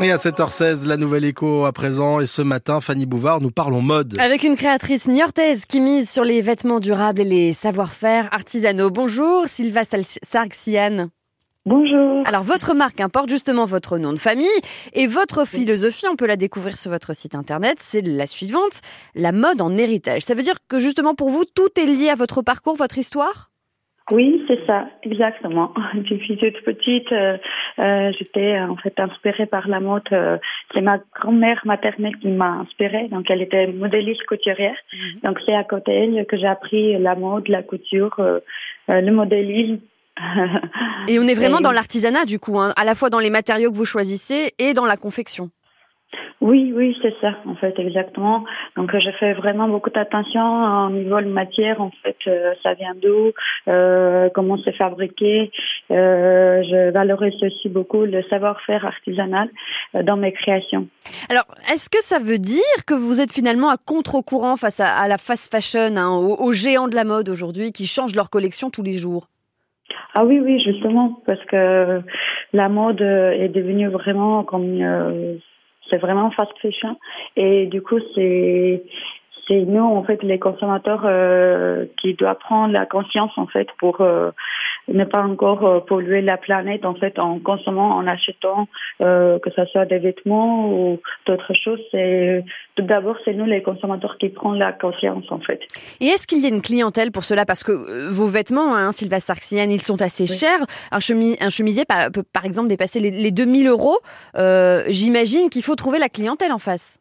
Et à 7h16, la nouvelle écho à présent. Et ce matin, Fanny Bouvard, nous parlons mode. Avec une créatrice niortaise qui mise sur les vêtements durables et les savoir-faire artisanaux. Bonjour, Sylva Sarxian. Bonjour. Alors, votre marque importe justement votre nom de famille et votre philosophie, on peut la découvrir sur votre site internet, c'est la suivante, la mode en héritage. Ça veut dire que justement pour vous, tout est lié à votre parcours, votre histoire? Oui, c'est ça, exactement. Depuis toute petite, euh, euh, j'étais en fait inspirée par la mode. Euh, c'est ma grand-mère maternelle qui m'a inspirée. Donc, elle était modéliste couturière. Mhm. Donc, c'est à côté d'elle que j'ai appris la mode, la couture, le modélisme. et on est vraiment dans l'artisanat, du coup, hein, à la fois dans les matériaux que vous choisissez et dans la confection. Oui, oui, c'est ça, en fait, exactement. Donc, euh, je fais vraiment beaucoup d'attention au niveau de matière, en fait, euh, ça vient d'où, euh, comment c'est fabriqué. Euh, je valorise aussi beaucoup le savoir-faire artisanal dans mes créations. Alors, est-ce que ça veut dire que vous êtes finalement à contre-courant face à, la fast fashion, hein, aux, géants de la mode aujourd'hui qui changent leur collection tous les jours? Ah oui, oui, justement, parce que la mode est devenue vraiment comme c'est vraiment fast fashion. Et du coup, c'est c'est nous en fait les consommateurs euh, qui doivent prendre la conscience en fait pour euh, ne pas encore euh, polluer la planète en fait en consommant en achetant que ce soit des vêtements ou d'autres choses. C'est tout d'abord c'est nous les consommateurs qui prennent la conscience en fait. Et est-ce qu'il y a une clientèle pour cela? Parce que vos vêtements hein, Sylvain Sarxian ils sont assez chers. Un, un chemisier peut par exemple dépasser les, les 2000 euros j'imagine qu'il faut trouver la clientèle en face.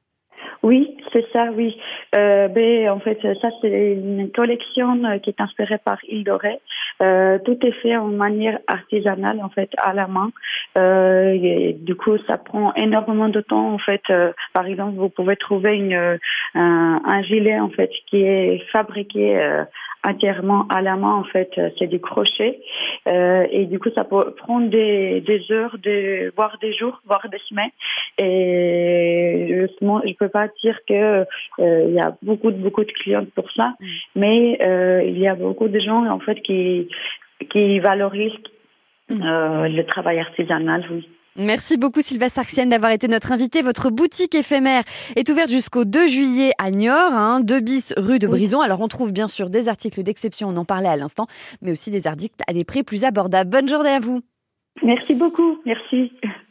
Oui, c'est ça, oui. Euh, ben, en fait, ça, c'est une collection euh, qui est inspirée par Île Dorée. Euh, tout est fait en manière artisanale, en fait, à la main. Euh, et du coup, ça prend énormément de temps, en fait. Euh, par exemple, vous pouvez trouver une, un, un, gilet, en fait, qui est fabriqué entièrement à la main en fait euh, c'est du crochet euh, et du coup ça peut prendre des, des heures de voire des jours voire des semaines et justement je peux pas dire que euh, il y a beaucoup de beaucoup de clients pour ça mm. mais euh, il y a beaucoup de gens en fait qui qui valorisent mm. euh, le travail artisanal oui. Merci beaucoup Sylvain Sarxienne d'avoir été notre invité. Votre boutique éphémère est ouverte jusqu'au 2 juillet à Niort, hein, 2 bis rue de Brison. Alors on trouve bien sûr des articles d'exception, on en parlait à l'instant, mais aussi des articles à des prix plus abordables. Bonne journée à vous. Merci beaucoup, merci.